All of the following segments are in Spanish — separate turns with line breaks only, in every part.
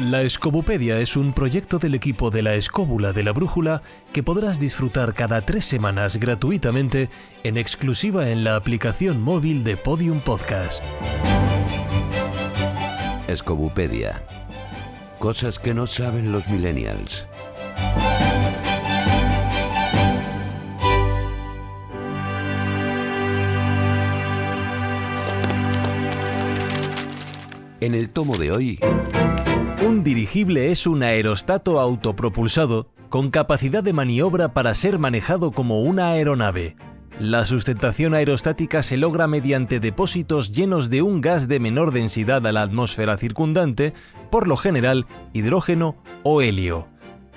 La Escobupedia es un proyecto del equipo de la Escóbula de la Brújula que podrás disfrutar cada tres semanas gratuitamente en exclusiva en la aplicación móvil de Podium Podcast.
Escobupedia. Cosas que no saben los millennials. En el tomo de hoy...
Un dirigible es un aerostato autopropulsado con capacidad de maniobra para ser manejado como una aeronave. La sustentación aerostática se logra mediante depósitos llenos de un gas de menor densidad a la atmósfera circundante, por lo general hidrógeno o helio.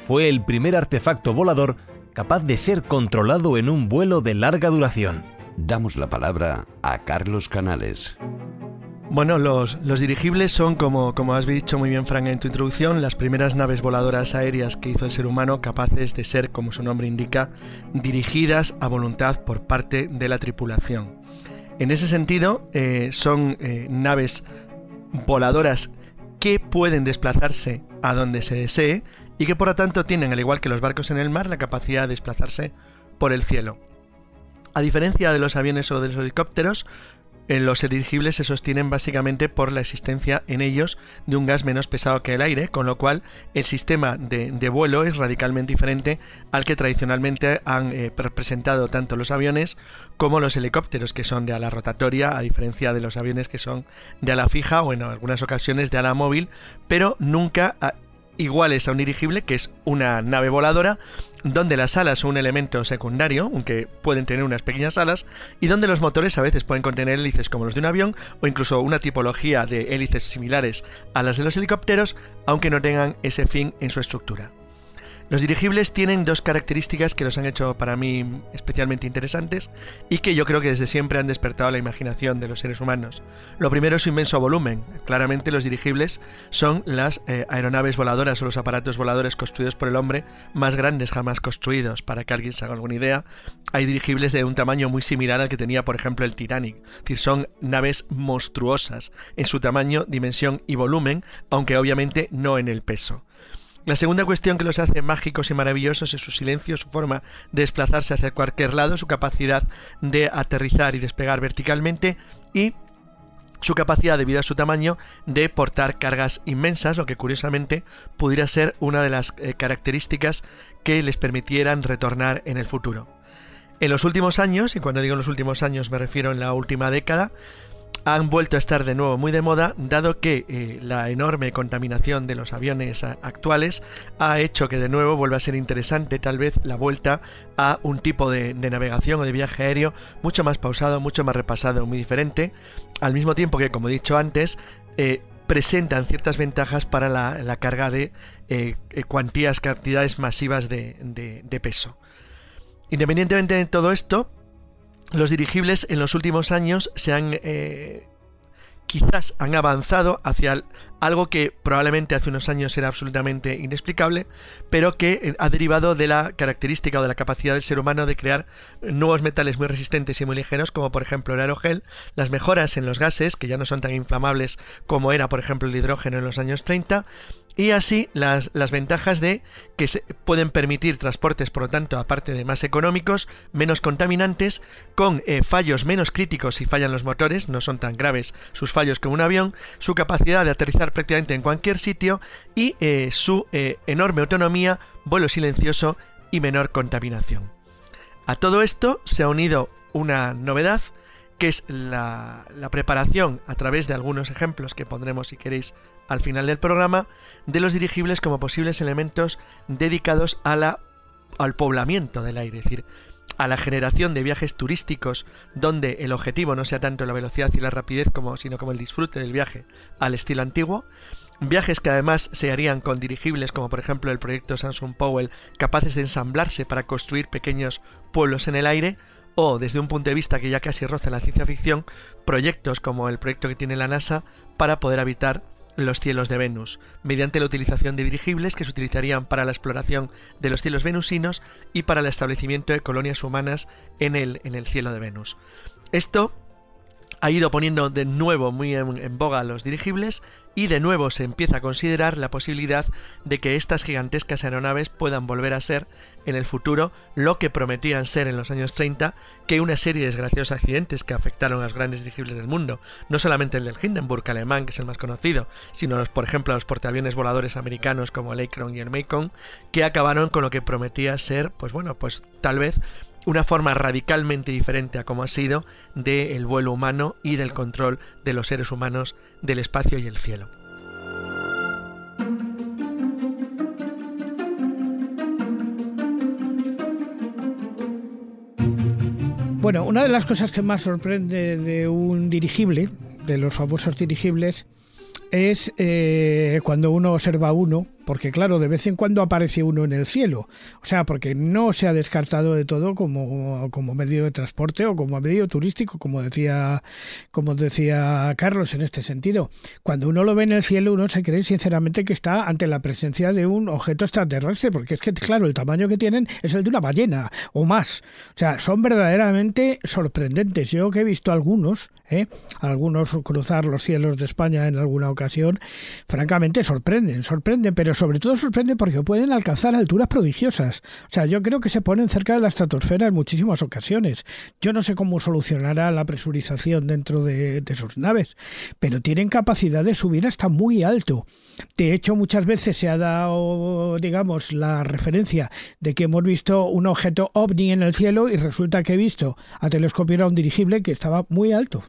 Fue el primer artefacto volador capaz de ser controlado en un vuelo de larga duración.
Damos la palabra a Carlos Canales.
Bueno, los, dirigibles son, como, como has dicho muy bien, Frank, en tu introducción, las primeras naves voladoras aéreas que hizo el ser humano capaces de ser, como su nombre indica, dirigidas a voluntad por parte de la tripulación. En ese sentido, eh, son eh, naves voladoras que pueden desplazarse a donde se desee y que por lo tanto tienen, al igual que los barcos en el mar, la capacidad de desplazarse por el cielo. A diferencia de los aviones o de los helicópteros, los dirigibles se sostienen básicamente por la existencia en ellos de un gas menos pesado que el aire, con lo cual el sistema de, vuelo es radicalmente diferente al que tradicionalmente han eh, representado tanto los aviones como los helicópteros, que son de ala rotatoria, a diferencia de los aviones que son de ala fija o en algunas ocasiones de ala móvil, pero nunca iguales a un dirigible, que es una nave voladora, donde las alas son un elemento secundario, aunque pueden tener unas pequeñas alas, y donde los motores a veces pueden contener hélices como los de un avión, o incluso una tipología de hélices similares a las de los helicópteros, aunque no tengan ese fin en su estructura. Los dirigibles tienen dos características que los han hecho para mí especialmente interesantes y que yo creo que desde siempre han despertado la imaginación de los seres humanos. Lo primero es su inmenso volumen. Claramente los dirigibles son las eh, aeronaves voladoras o los aparatos voladores construidos por el hombre más grandes jamás construidos. Para que alguien se haga alguna idea, hay dirigibles de un tamaño muy similar al que tenía por ejemplo el Titanic. Es decir, son naves monstruosas en su tamaño, dimensión y volumen, aunque obviamente no en el peso. La segunda cuestión que los hace mágicos y maravillosos es su silencio, su forma de desplazarse hacia cualquier lado, su capacidad de aterrizar y despegar verticalmente y su capacidad debido a su tamaño de portar cargas inmensas, lo que curiosamente pudiera ser una de las eh, características que les permitieran retornar en el futuro. En los últimos años, y cuando digo en los últimos años me refiero en la última década, han vuelto a estar de nuevo muy de moda, dado que eh, la enorme contaminación de los aviones actuales ha hecho que de nuevo vuelva a ser interesante tal vez la vuelta a un tipo de, navegación o de viaje aéreo mucho más pausado, mucho más repasado, muy diferente, al mismo tiempo que, como he dicho antes, eh, presentan ciertas ventajas para la, carga de eh, cuantías, cantidades masivas de peso. Independientemente de todo esto, los dirigibles en los últimos años se han eh, quizás han avanzado hacia algo que probablemente hace unos años era absolutamente inexplicable, pero que eh, ha derivado de la característica o de la capacidad del ser humano de crear nuevos metales muy resistentes y muy ligeros, como por ejemplo el aerogel, las mejoras en los gases, que ya no son tan inflamables como era por ejemplo el hidrógeno en los años 30, y así las, las ventajas de que se pueden permitir transportes, por lo tanto, aparte de más económicos, menos contaminantes, con eh, fallos menos críticos si fallan los motores, no son tan graves sus fallos como un avión, su capacidad de aterrizar prácticamente en cualquier sitio y eh, su eh, enorme autonomía, vuelo silencioso y menor contaminación. A todo esto se ha unido una novedad que es la, preparación a través de algunos ejemplos que pondremos si queréis al final del programa de los dirigibles como posibles elementos dedicados al poblamiento del aire, es decir, a la generación de viajes turísticos donde el objetivo no sea tanto la velocidad y la rapidez como sino como el disfrute del viaje al estilo antiguo. Viajes que además se harían con dirigibles como por ejemplo el proyecto Samsung Powell capaces de ensamblarse para construir pequeños pueblos en el aire o desde un punto de vista que ya casi roza la ciencia ficción, proyectos como el proyecto que tiene la NASA para poder habitar los cielos de Venus, mediante la utilización de dirigibles que se utilizarían para la exploración de los cielos venusinos y para el establecimiento de colonias humanas en el, en el cielo de Venus. Esto ha ido poniendo de nuevo muy en, boga los dirigibles y de nuevo se empieza a considerar la posibilidad de que estas gigantescas aeronaves puedan volver a ser en el futuro lo que prometían ser en los años 30, que una serie de desgraciosos accidentes que afectaron a los grandes dirigibles del mundo, no solamente el del Hindenburg alemán, que es el más conocido, sino los, por ejemplo los portaaviones voladores americanos como el Akron y el Macon, que acabaron con lo que prometía ser, pues bueno, pues tal vez una forma radicalmente diferente a como ha sido del vuelo humano y del control de los seres humanos del espacio y el cielo.
Bueno, una de las cosas que más sorprende de un dirigible, de los famosos dirigibles, es eh, cuando uno observa uno porque claro, de vez en cuando aparece uno en el cielo, o sea, porque no se ha descartado de todo como, como medio de transporte o como medio turístico, como decía, como decía Carlos en este sentido. Cuando uno lo ve en el cielo, uno se cree sinceramente que está ante la presencia de un objeto extraterrestre, porque es que, claro, el tamaño que tienen es el de una ballena o más. O sea, son verdaderamente sorprendentes. Yo que he visto algunos, ¿eh? algunos cruzar los cielos de España en alguna ocasión, francamente sorprenden, sorprenden, pero sobre todo sorprende porque pueden alcanzar alturas prodigiosas. O sea, yo creo que se ponen cerca de la estratosfera en muchísimas ocasiones. Yo no sé cómo solucionará la presurización dentro de, sus naves, pero tienen capacidad de subir hasta muy alto. De hecho, muchas veces se ha dado, digamos, la referencia de que hemos visto un objeto ovni en el cielo y resulta que he visto a telescopio un dirigible que estaba muy alto.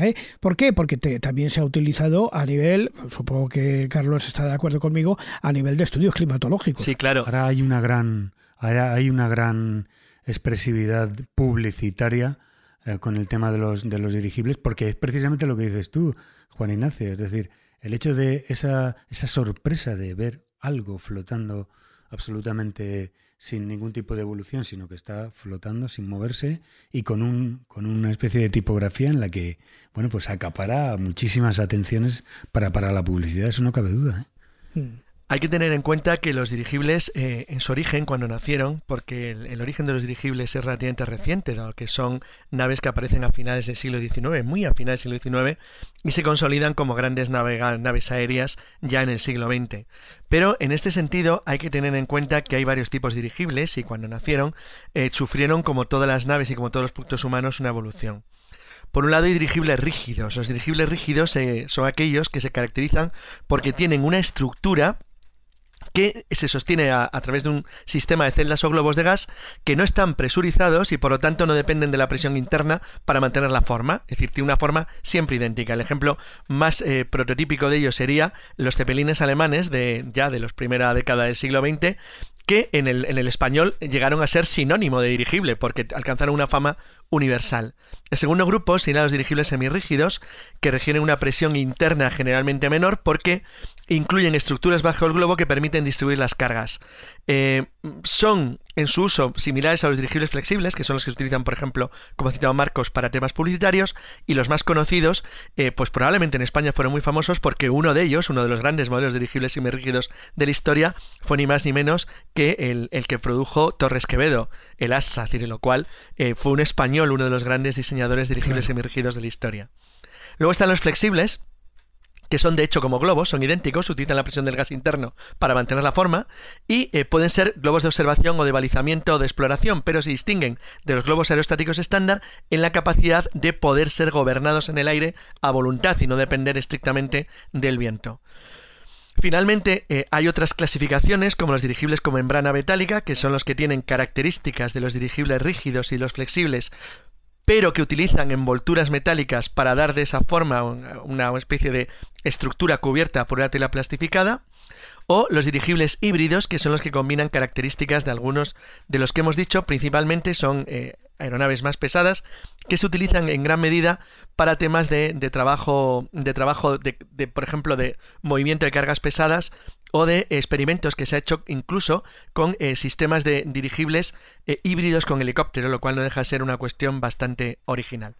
¿Eh? ¿Por qué? Porque también se ha utilizado a nivel, supongo que Carlos está de acuerdo conmigo, a nivel de estudios climatológicos.
Sí, claro.
Ahora hay una gran, hay una gran expresividad publicitaria eh, con el tema de los, de los dirigibles, porque es precisamente lo que dices tú, Juan Ignacio. Es decir, el hecho de esa, esa sorpresa de ver algo flotando absolutamente sin ningún tipo de evolución, sino que está flotando sin moverse y con, un, con una especie de tipografía en la que, bueno, pues acapara muchísimas atenciones para, para la publicidad, eso no cabe duda. ¿eh?
Hmm. Hay que tener en cuenta que los dirigibles eh, en su origen, cuando nacieron, porque el, origen de los dirigibles es relativamente reciente, dado que son naves que aparecen a finales del siglo XIX, muy a finales del siglo XIX, y se consolidan como grandes naves aéreas ya en el siglo XX. Pero en este sentido hay que tener en cuenta que hay varios tipos de dirigibles y cuando nacieron eh, sufrieron, como todas las naves y como todos los productos humanos, una evolución. Por un lado hay dirigibles rígidos. Los dirigibles rígidos eh, son aquellos que se caracterizan porque tienen una estructura que se sostiene a, través de un sistema de celdas o globos de gas que no están presurizados y por lo tanto no dependen de la presión interna para mantener la forma, es decir, tiene una forma siempre idéntica. El ejemplo más eh, prototípico de ello sería los cepelines alemanes de ya de los primera década del siglo XX que en el, en el español llegaron a ser sinónimo de dirigible porque alcanzaron una fama universal. El segundo grupo serían los dirigibles semirrígidos, que requieren una presión interna generalmente menor porque incluyen estructuras bajo el globo que permiten distribuir las cargas. Eh, son en su uso similares a los dirigibles flexibles, que son los que se utilizan, por ejemplo, como citaba Marcos, para temas publicitarios, y los más conocidos, eh, pues probablemente en España fueron muy famosos porque uno de ellos, uno de los grandes modelos de dirigibles semirrígidos de la historia, fue ni más ni menos que el, que produjo Torres Quevedo, el ASA, lo cual eh, fue un español, uno de los grandes diseñadores dirigibles semirrígidos de la historia. Luego están los flexibles, que son de hecho como globos, son idénticos, utilizan la presión del gas interno para mantener la forma y eh, pueden ser globos de observación o de balizamiento o de exploración, pero se distinguen de los globos aerostáticos estándar en la capacidad de poder ser gobernados en el aire a voluntad y no depender estrictamente del viento. Finalmente, eh, hay otras clasificaciones como los dirigibles con membrana metálica, que son los que tienen características de los dirigibles rígidos y los flexibles pero que utilizan envolturas metálicas para dar de esa forma una especie de estructura cubierta por una tela plastificada, o los dirigibles híbridos, que son los que combinan características de algunos de los que hemos dicho, principalmente son eh, aeronaves más pesadas, que se utilizan en gran medida para temas de, trabajo, de trabajo de, por ejemplo, de movimiento de cargas pesadas o de experimentos que se ha hecho incluso con eh, sistemas de dirigibles eh, híbridos con helicóptero, lo cual no deja de ser una cuestión bastante original.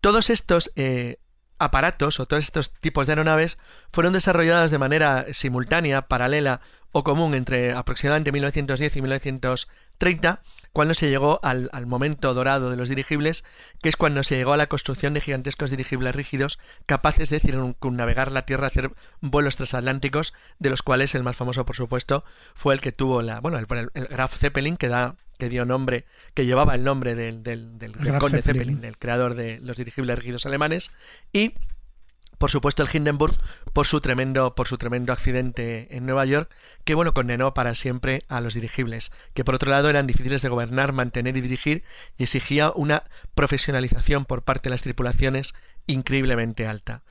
Todos estos eh, aparatos o todos estos tipos de aeronaves fueron desarrollados de manera simultánea, paralela o común entre aproximadamente 1910 y 1930, cuando se llegó al, momento dorado de los dirigibles, que es cuando se llegó a la construcción de gigantescos dirigibles rígidos capaces de navegar la Tierra, hacer vuelos transatlánticos, de los cuales el más famoso, por supuesto, fue el que tuvo la, bueno, el, el Graf Zeppelin, que da que dio nombre, que llevaba el nombre del, del, del, conde Zeppelin, el creador de los dirigibles rígidos alemanes, y por supuesto el Hindenburg por su tremendo por su tremendo accidente en Nueva York que bueno condenó para siempre a los dirigibles que por otro lado eran difíciles de gobernar mantener y dirigir y exigía una profesionalización por parte de las tripulaciones increíblemente alta.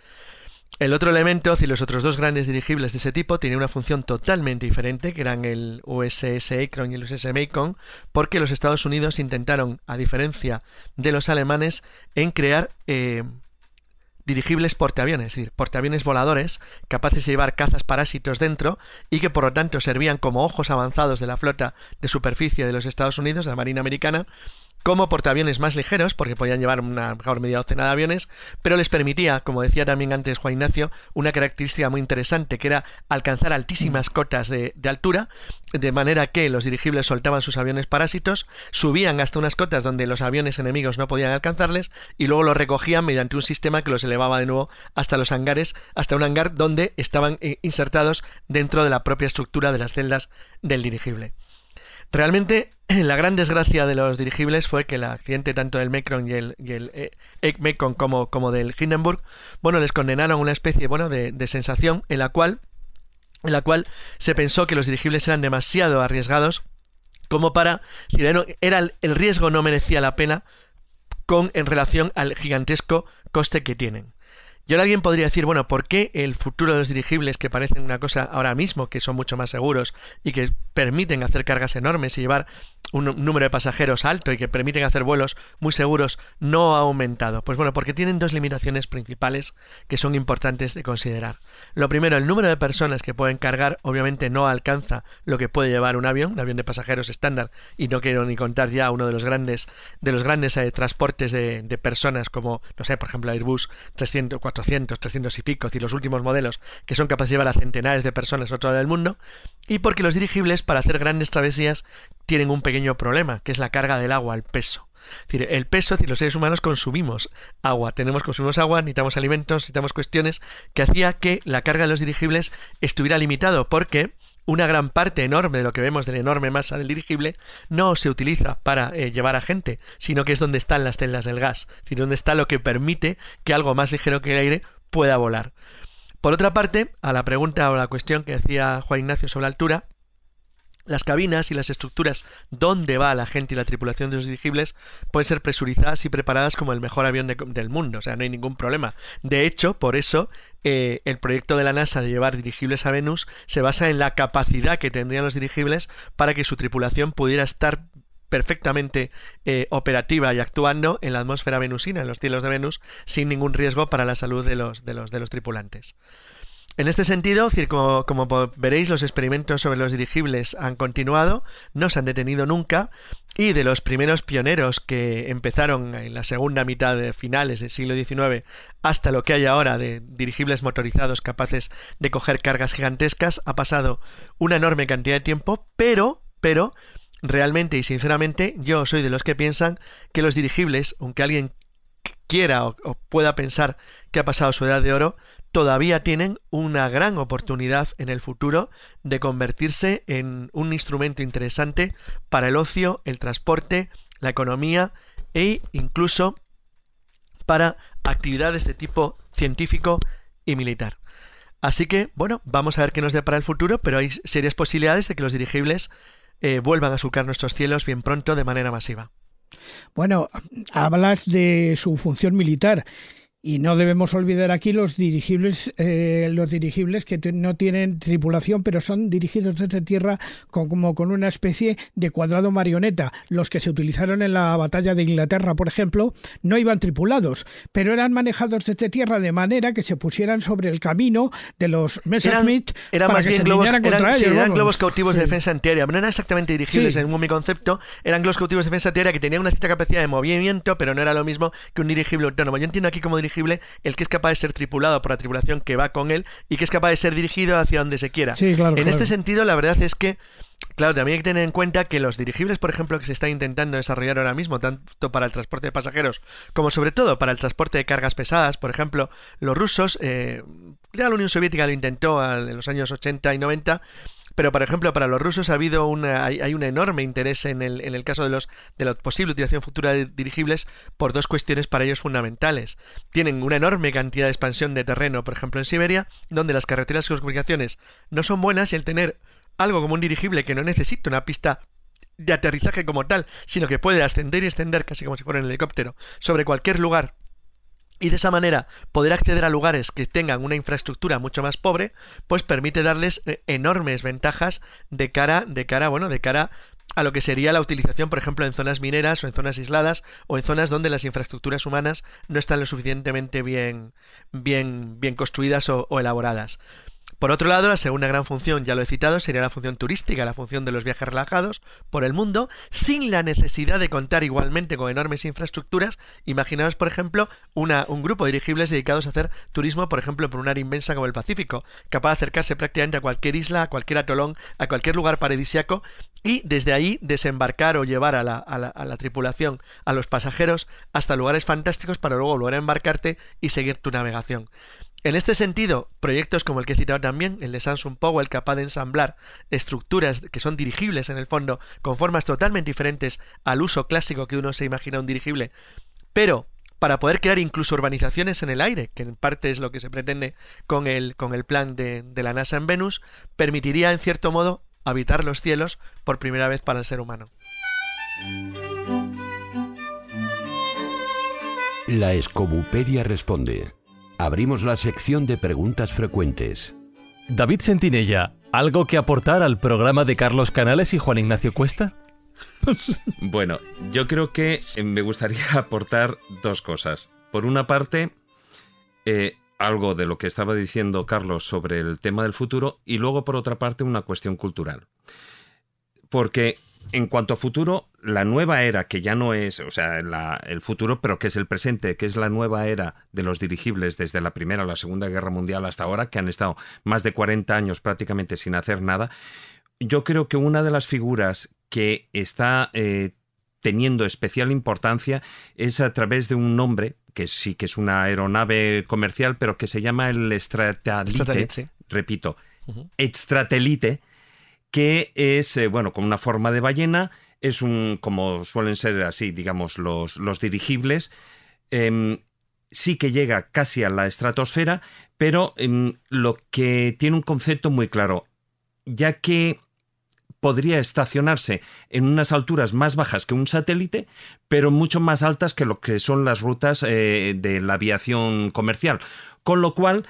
El otro elemento, y los otros dos grandes dirigibles de ese tipo, tenían una función totalmente diferente, que eran el USS Akron y el USS Macon, porque los Estados Unidos intentaron, a diferencia de los alemanes, en crear eh, dirigibles portaaviones, es decir, portaaviones voladores capaces de llevar cazas parásitos dentro y que por lo tanto servían como ojos avanzados de la flota de superficie de los Estados Unidos, de la Marina Americana, como portaaviones más ligeros, porque podían llevar una mejor media docena de aviones, pero les permitía, como decía también antes Juan Ignacio, una característica muy interesante, que era alcanzar altísimas cotas de, altura, de manera que los dirigibles soltaban sus aviones parásitos, subían hasta unas cotas donde los aviones enemigos no podían alcanzarles, y luego los recogían mediante un sistema que los elevaba de nuevo hasta los hangares, hasta un hangar donde estaban eh, insertados dentro de la propia estructura de las celdas del dirigible. Realmente la gran desgracia de los dirigibles fue que el accidente tanto del Mekron y el, y el eh, como, como del Hindenburg, bueno, les condenaron una especie bueno, de, sensación en la cual en la cual se pensó que los dirigibles eran demasiado arriesgados como para era el riesgo no merecía la pena con en relación al gigantesco coste que tienen. Y ahora alguien podría decir, bueno, ¿por qué el futuro de los dirigibles, que parecen una cosa ahora mismo, que son mucho más seguros y que permiten hacer cargas enormes y llevar un número de pasajeros alto y que permiten hacer vuelos muy seguros, no ha aumentado? Pues bueno, porque tienen dos limitaciones principales que son importantes de considerar. Lo primero, el número de personas que pueden cargar obviamente no alcanza lo que puede llevar un avión, un avión de pasajeros estándar, y no quiero ni contar ya uno de los grandes, de los grandes eh, transportes de, de, personas como, no sé, por ejemplo, Airbus 300, 400, 300 y pico, y los últimos modelos que son capaces de llevar a centenares de personas a otro lado del mundo, y porque los dirigibles para hacer grandes travesías tienen un pequeño problema, que es la carga del agua, el peso. Es decir, el peso, es los seres humanos consumimos agua, tenemos, consumimos agua, necesitamos alimentos, necesitamos cuestiones, que hacía que la carga de los dirigibles estuviera limitado, porque una gran parte enorme de lo que vemos de la enorme masa del dirigible no se utiliza para eh, llevar a gente, sino que es donde están las celdas del gas, es decir, donde está lo que permite que algo más ligero que el aire pueda volar. Por otra parte, a la pregunta o la cuestión que decía Juan Ignacio sobre la altura, las cabinas y las estructuras donde va la gente y la tripulación de los dirigibles pueden ser presurizadas y preparadas como el mejor avión del mundo, o sea, no hay ningún problema. De hecho, por eso eh, el proyecto de la NASA de llevar dirigibles a Venus se basa en la capacidad que tendrían los dirigibles para que su tripulación pudiera estar perfectamente eh, operativa y actuando en la atmósfera venusina, en los cielos de Venus, sin ningún riesgo para la salud de los, de los, de los tripulantes. En este sentido, como, como, veréis, los experimentos sobre los dirigibles han continuado, no se han detenido nunca, y de los primeros pioneros que empezaron en la segunda mitad de finales del siglo XIX hasta lo que hay ahora de dirigibles motorizados capaces de coger cargas gigantescas, ha pasado una enorme cantidad de tiempo, pero, pero, realmente y sinceramente, yo soy de los que piensan que los dirigibles, aunque alguien quiera o, pueda pensar que ha pasado su edad de oro, todavía tienen una gran oportunidad en el futuro de convertirse en un instrumento interesante para el ocio, el transporte, la economía e incluso para actividades de tipo científico y militar. Así que, bueno, vamos a ver qué nos depara el futuro, pero hay serias posibilidades de que los dirigibles eh, vuelvan a surcar nuestros cielos bien pronto de manera masiva.
Bueno, hablas de su función militar y no debemos olvidar aquí los dirigibles, eh, los dirigibles que no tienen tripulación, pero son dirigidos desde tierra como con una especie de cuadrado marioneta. Los que se utilizaron en la batalla de Inglaterra, por ejemplo, no iban tripulados, pero eran manejados desde tierra de manera que se pusieran sobre el camino de los Messerschmitt
eran, más bien globos, eran, globos cautivos de defensa antiaérea. No eran exactamente dirigibles en un mi concepto, eran globos cautivos de defensa antiaérea que tenían una cierta capacidad de movimiento, pero no era lo mismo que un dirigible autónomo. Yo entiendo aquí como dirigible el que es capaz de ser tripulado por la tripulación que va con él y que es capaz de ser dirigido hacia donde se quiera. en este sentido, la verdad es que Claro, también hay que tener en cuenta que los dirigibles, por ejemplo, que se están intentando desarrollar ahora mismo, tanto para el transporte de pasajeros como sobre todo para el transporte de cargas pesadas, por ejemplo, los rusos, eh, ya la Unión Soviética lo intentó en los años 80 y 90, pero por ejemplo para los rusos ha habido una, hay, un enorme interés en el, en el caso de los de la posible utilización futura de dirigibles por dos cuestiones para ellos fundamentales. Tienen una enorme cantidad de expansión de terreno, por ejemplo en Siberia, donde las carreteras y las comunicaciones no son buenas y el tener algo como un dirigible que no necesita una pista de aterrizaje como tal, sino que puede ascender y extender casi como si fuera un helicóptero sobre cualquier lugar y de esa manera poder acceder a lugares que tengan una infraestructura mucho más pobre, pues permite darles eh, enormes ventajas de cara, de cara, bueno, de cara a lo que sería la utilización, por ejemplo, en zonas mineras o en zonas aisladas o en zonas donde las infraestructuras humanas no están lo suficientemente bien, bien, bien construidas o elaboradas. Por otro lado, la segunda gran función, ya lo he citado, sería la función turística, la función de los viajes relajados por el mundo, sin la necesidad de contar igualmente con enormes infraestructuras. Imaginaos, por ejemplo, un grupo de dirigibles dedicados a hacer turismo, por ejemplo, por un área inmensa como el Pacífico, capaz de acercarse prácticamente a cualquier isla, a cualquier atolón, a cualquier lugar paradisiaco y desde ahí desembarcar o llevar a la, a, la, a la, tripulación, a los pasajeros, hasta lugares fantásticos para luego volver a embarcarte y seguir tu navegación. En este sentido, proyectos como el que he citado también, el de Samsung Powell, capaz de ensamblar estructuras que son dirigibles en el fondo, con formas totalmente diferentes al uso clásico que uno se imagina un dirigible, pero para poder crear incluso urbanizaciones en el aire, que en parte es lo que se pretende con el, con el plan de, de la NASA en Venus, permitiría en cierto modo habitar los cielos por primera vez para el ser humano.
La escobuperia responde. Abrimos la sección de preguntas frecuentes.
David Sentinella, ¿algo que aportar al programa de Carlos Canales y Juan Ignacio Cuesta?
bueno, yo creo que eh, me gustaría aportar dos cosas. Por una parte, eh, algo de lo que estaba diciendo Carlos sobre el tema del futuro y luego por otra parte una cuestión cultural. Porque en cuanto a futuro, la nueva era, que ya no es, o sea, el futuro, pero que es el presente, que es la nueva era de los dirigibles desde la Primera o la Segunda Guerra Mundial hasta ahora, que han estado más de 40 años prácticamente sin hacer nada, yo creo que una de las figuras que está eh, teniendo especial importancia es a través de un nombre, que sí que es una aeronave comercial, pero que se llama el Stratelite, repito, Extratelite, que es, eh, bueno, con una forma de ballena, es un, como suelen ser así, digamos, los, los dirigibles, em, sí que llega casi a la estratosfera, pero em, lo que tiene un concepto muy claro, ya que podría estacionarse en unas alturas más bajas que un satélite, pero mucho más altas que lo que son las rutas eh, de la aviación comercial. Con lo cual,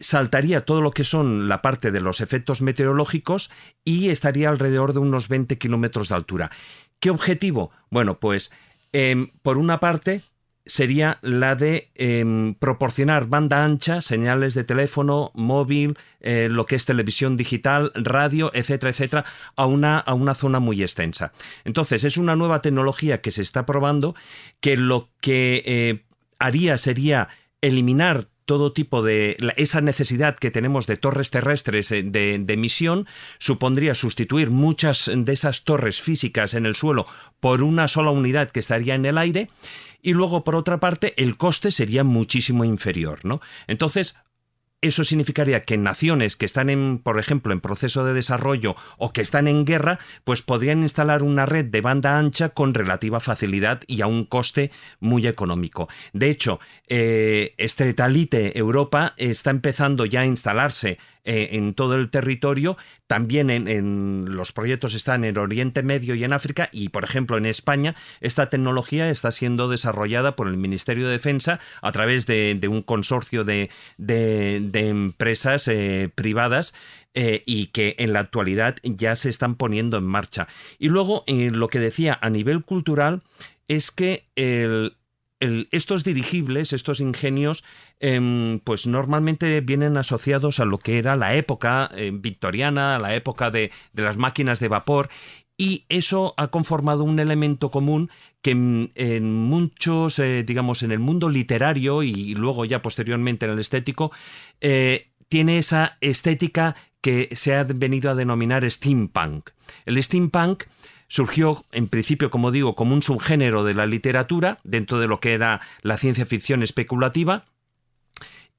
saltaría todo lo que son la parte de los efectos meteorológicos y estaría alrededor de unos 20 kilómetros de altura. ¿Qué objetivo? Bueno, pues em, por una parte sería la de em, proporcionar banda ancha, señales de teléfono, móvil, eh, lo que es televisión digital, radio, etcétera, etcétera, a una, a una zona muy extensa. Entonces, es una nueva tecnología que se está probando que lo que eh, haría sería eliminar todo tipo de esa necesidad que tenemos de torres terrestres eh, de, de, emisión supondría sustituir muchas de esas torres físicas en el suelo por una sola unidad que estaría en el aire y luego por otra parte el coste sería muchísimo inferior, ¿no? Entonces, eso significaría que naciones que están por ejemplo, en proceso de desarrollo o que están en guerra, pues podrían instalar una red de banda ancha con relativa facilidad y a un coste muy económico. De hecho, eh, Estretalite Europa está empezando ya a instalarse eh, en todo el territorio. También en, los proyectos están en Oriente Medio y en África. Y, por ejemplo, en España, esta tecnología está siendo desarrollada por el Ministerio de Defensa a través de, un consorcio de, empresas eh, privadas. Eh, y que en la actualidad ya se están poniendo en marcha. Y luego, lo que decía a nivel cultural es que el, estos dirigibles, estos ingenios, em, pues normalmente vienen asociados a lo que era la época eh, victoriana, la época de, las máquinas de vapor, y eso ha conformado un elemento común que en, muchos, eh, digamos, en el mundo literario y luego ya posteriormente en el estético, eh, tiene esa estética que se ha venido a denominar steampunk. El steampunk surgió en principio, como digo, como un subgénero de la literatura dentro de lo que era la ciencia ficción especulativa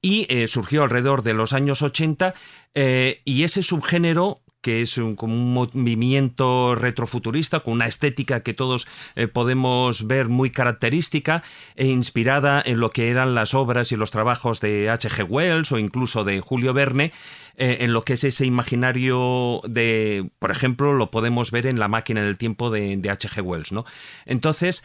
y eh, surgió alrededor de los años 80 eh, y ese subgénero que es un, como un movimiento retrofuturista con una estética que todos eh, podemos ver muy característica e inspirada en lo que eran las obras y los trabajos de H.G. Wells o incluso de Julio Verne, en lo que es ese imaginario de, por ejemplo, lo podemos ver en La máquina del tiempo de H.G. Wells, ¿no? Entonces,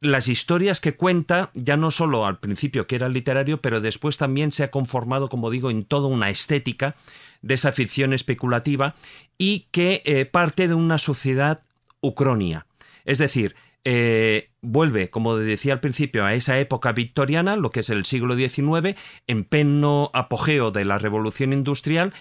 las historias que cuenta, ya no solo al principio que era literario, pero después también se ha conformado, como digo, en toda una estética de esa ficción especulativa y que eh, parte de una sociedad ucronia. Es decir, eh, vuelve, como decía al principio, a esa época victoriana, lo que es el siglo XIX, en pleno apogeo de la revolución industrial,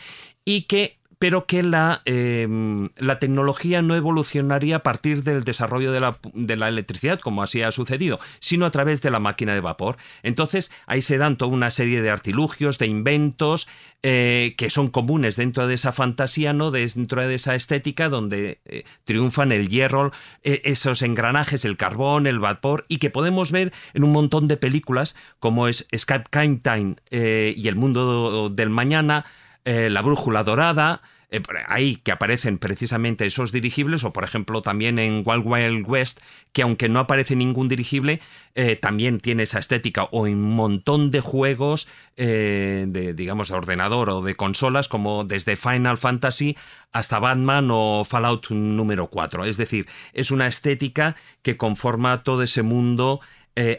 y que pero que la, em, la tecnología no evolucionaría a partir del desarrollo de la, de la, electricidad, como así ha sucedido, sino a través de la máquina de vapor. Entonces, ahí se dan toda una serie de artilugios, de inventos, eh, que son comunes dentro de esa fantasía, ¿no? dentro de esa estética donde eh, triunfan el hierro, eh, esos engranajes, el carbón, el vapor, y que podemos ver en un montón de películas como es Skype Time y El Mundo del Mañana, eh, la brújula dorada, eh, ahí que aparecen precisamente esos dirigibles, o por ejemplo también en Wild Wild West, que aunque no aparece ningún dirigible, eh, también tiene esa estética, o en un montón de juegos de, digamos, de ordenador o de consolas, como desde Final Fantasy hasta Batman o Fallout número 4. Es decir, es una estética que conforma todo ese mundo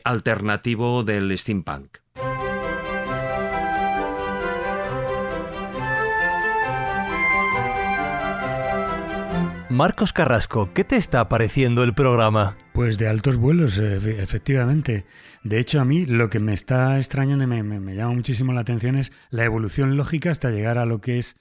alternativo del steampunk.
Marcos Carrasco, ¿qué te está pareciendo el programa?
Pues de altos vuelos, efectivamente. De hecho, a mí lo que me está extrañando y me, llama muchísimo la atención es la evolución lógica hasta llegar a lo que es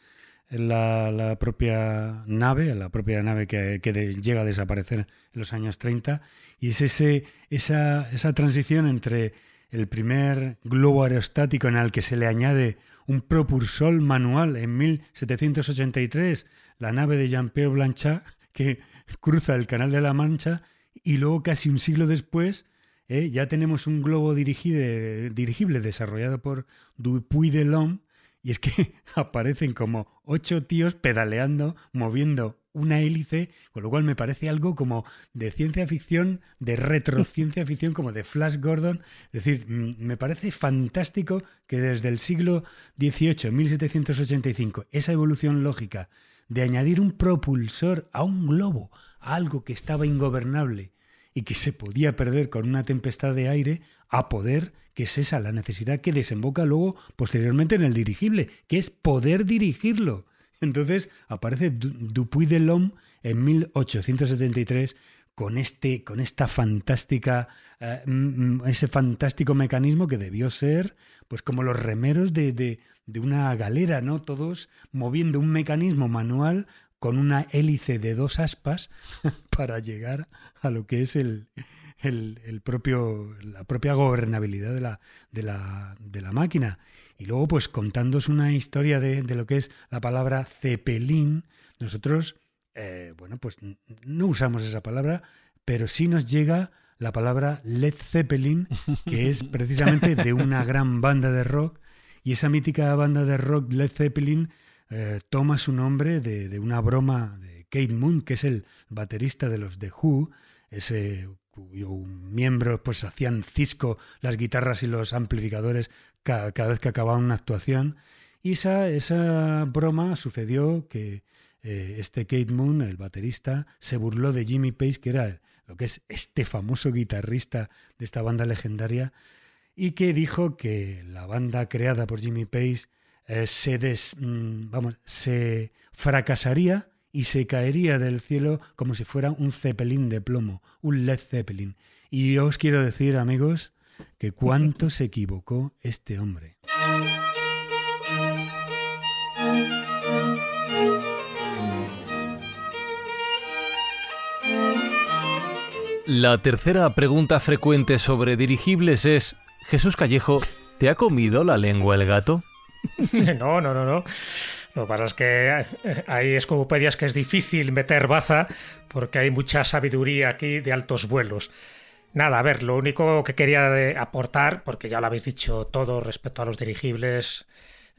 la, propia nave, la propia nave que, llega a desaparecer en los años 30. Y es ese, esa, esa transición entre el primer globo aerostático en el que se le añade un propulsor manual en 1783 la nave de Jean-Pierre Blanchard que cruza el Canal de la Mancha y luego casi un siglo después eh, ya tenemos un globo dirigible desarrollado por Dupuy de Lhomme y es que aparecen como ocho tíos pedaleando, moviendo una hélice, con lo cual me parece algo como de ciencia ficción, de retrociencia ficción, como de Flash Gordon. Es decir, me parece fantástico que desde el siglo XVIII, 1785, esa evolución lógica de añadir un propulsor a un globo, a algo que estaba ingobernable y que se podía perder con una tempestad de aire, a poder, que es esa la necesidad que desemboca luego posteriormente en el dirigible, que es poder dirigirlo. Entonces aparece Dupuy de Lhomme en 1873 con este con esta fantástica eh, ese fantástico mecanismo que debió ser pues como los remeros de, de una galera, ¿no? Todos moviendo un mecanismo manual con una hélice de dos aspas para llegar a lo que es el, el, propio, la propia gobernabilidad de la, de, la, de la máquina. Y luego, pues contándos una historia de, de lo que es la palabra cepelín, nosotros, eh, bueno, pues no usamos esa palabra, pero sí nos llega la palabra Led Zeppelin, que es precisamente de una gran banda de rock y esa mítica banda de rock Led Zeppelin eh, toma su nombre de, una broma de Kate Moon, que es el baterista de los The Who, ese cuyo miembro pues hacían cisco las guitarras y los amplificadores cada, vez que acababa una actuación. Y esa, esa broma sucedió que eh, este Kate Moon, el baterista, se burló de Jimmy Page, que era lo que es este famoso guitarrista de esta banda legendaria, y que dijo que la banda creada por Jimmy Page eh, se, des, mm, vamos, se fracasaría y se caería del cielo como si fuera un zeppelin de plomo, un Led Zeppelin. Y os quiero decir, amigos, que cuánto se equivocó este hombre.
La tercera pregunta frecuente sobre dirigibles es Jesús Callejo, ¿te ha comido la lengua el gato?
no, no, no, no.
Lo que pasa es que hay escopedias que es difícil meter baza porque hay mucha sabiduría aquí de altos vuelos. Nada, a ver, lo único que quería aportar, porque ya lo habéis dicho todo respecto a los dirigibles,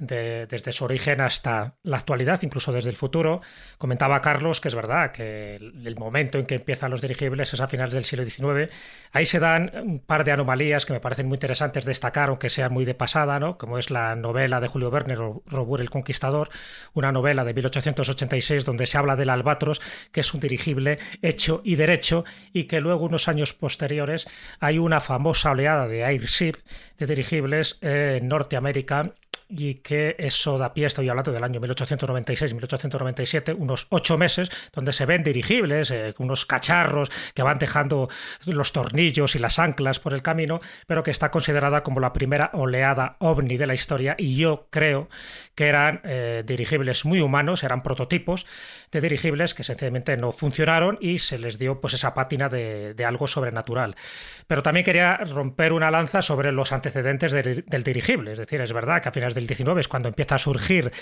desde su origen hasta la actualidad, incluso desde el futuro. Comentaba Carlos que es verdad que el, momento en que empiezan los dirigibles es a finales del siglo XIX. Ahí se dan un par de anomalías que me parecen muy interesantes destacar, aunque sean muy de pasada, ¿no? como es la novela de Julio Verne, Robur el Conquistador, una novela de 1886 donde se habla del albatros, que es un dirigible hecho y derecho, y que luego, unos años posteriores, hay una famosa oleada de airship, de dirigibles en Norteamérica y que eso da pie, estoy hablando del año 1896-1897, unos ocho meses, donde se ven dirigibles, eh, unos cacharros que van dejando los tornillos y las anclas por el camino, pero que está considerada como la primera oleada ovni de la historia y yo creo que eran eh, dirigibles muy humanos, eran prototipos de dirigibles que sencillamente no funcionaron y se les dio pues esa pátina de, algo sobrenatural. Pero también quería romper una lanza sobre los antecedentes del dirigible, es decir, es verdad que a finales de 19 es cuando empieza a surgir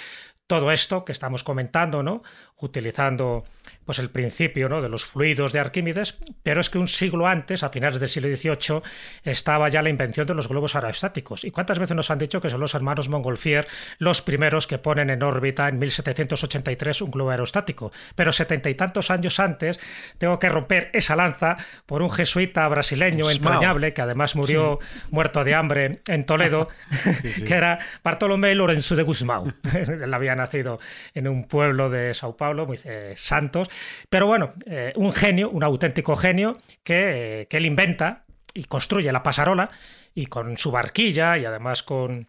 todo esto que estamos comentando, ¿no? Utilizando pues el principio ¿no? de los fluidos de Arquímedes, pero es que un siglo antes, a finales del siglo XVIII, estaba ya la invención de los globos aerostáticos. ¿Y cuántas veces nos han dicho que son los hermanos Montgolfier los primeros que ponen en órbita en 1783 un globo aerostático? Pero setenta y tantos años antes tengo que romper esa lanza por un jesuita brasileño entrañable que además murió muerto de hambre en Toledo, que era Bartolomé Lorenzo de Guzmán. Él había nacido en un pueblo de Sao Paulo, muy eh, santos, pero bueno, eh, un genio, un auténtico genio que, él inventa y construye la pasarola y con su barquilla y además con,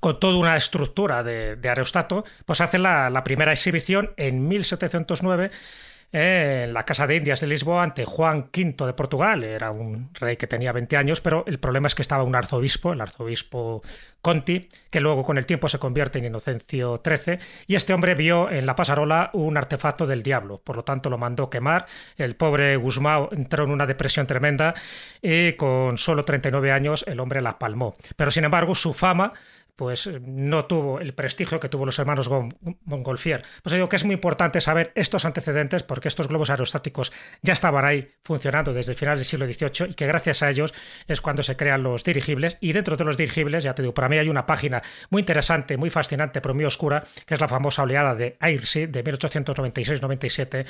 con toda una estructura de, aerostato, pues hace la, la primera exhibición en 1709 en la Casa de Indias de Lisboa ante Juan V de Portugal. Era un rey que tenía 20 años, pero el problema es que estaba un arzobispo, el arzobispo Conti, que luego con el tiempo se convierte en Inocencio XIII, y este hombre vio en la pasarola un artefacto del diablo, por lo tanto lo mandó quemar. El pobre Guzmán entró en una depresión tremenda y con solo 39 años el hombre la palmó. Pero sin embargo su fama pues eh, no tuvo el prestigio que tuvo los hermanos Montgolfier. Pues digo que es muy importante saber estos antecedentes porque estos globos aerostáticos ya estaban ahí funcionando desde el final del siglo XVIII y que gracias a ellos es cuando se crean los dirigibles y dentro de los dirigibles, ya te digo, para mí hay una página muy interesante, muy fascinante, pero muy oscura, que es la famosa oleada de Airship de 1896-97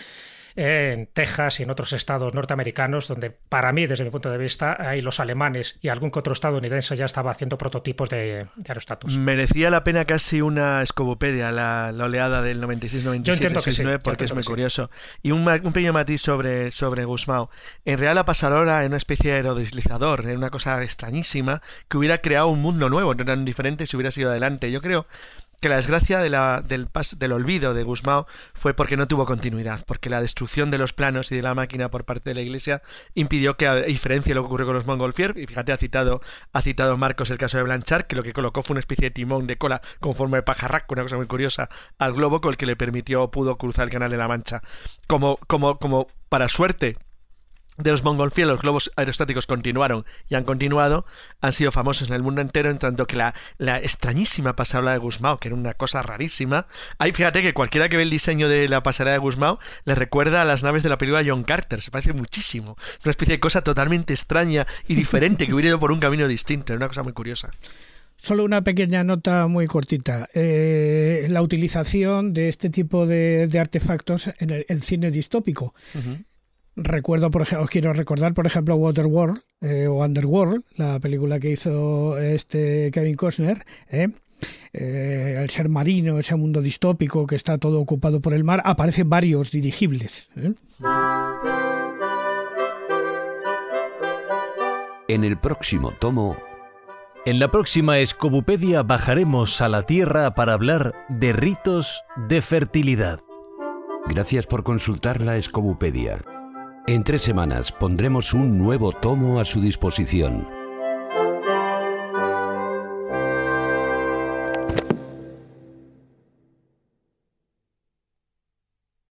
en Texas y en otros estados norteamericanos, donde para mí, desde mi punto de vista, ahí los alemanes y algún que otro estadounidense ya estaba haciendo prototipos de, de aerostatus.
Merecía la pena casi una escobopedia la, oleada del 96-97 porque es muy curioso. Y un, un, pequeño matiz sobre, sobre Guzmán. En real la pasarola era una especie de aerodeslizador, era una cosa extrañísima que hubiera creado un mundo nuevo, no eran diferentes si hubiera sido adelante. Yo creo que la desgracia del, olvido de Guzmán fue porque no tuvo continuidad, porque la destrucción de los planos y de la máquina por parte de la Iglesia impidió que, a diferencia de lo que ocurrió con los Montgolfier, y fíjate, ha citado, ha citado Marcos el caso de Blanchard, que lo que colocó fue una especie de timón de cola con forma de pajarraco, una cosa muy curiosa, al globo con el que le permitió, pudo cruzar el Canal de la Mancha. Como, como, como para suerte de los Montgolfier, los globos aerostáticos continuaron y han continuado, han sido famosos en el mundo entero, en tanto que la, la extrañísima pasarela de Guzmán, que era una cosa rarísima. Ahí fíjate que cualquiera que ve el diseño de la pasarela de Guzmán le recuerda a las naves de la película John Carter, se parece muchísimo. Una especie de cosa totalmente extraña y diferente que hubiera ido por un camino distinto, era una cosa muy curiosa.
Solo una pequeña nota muy cortita. Eh, la utilización de este tipo de, artefactos en el, cine distópico. Recuerdo, por ejemplo, os quiero recordar, por ejemplo, Waterworld eh, o Underworld, la película que hizo este Kevin Costner, ¿eh? Eh, el ser marino, ese mundo distópico que está todo ocupado por el mar, aparecen varios dirigibles.
En el próximo tomo.
En la próxima Escobupedia bajaremos a la Tierra para hablar de ritos de fertilidad.
Gracias por consultar la Escobupedia. En tres semanas pondremos un nuevo tomo a su disposición.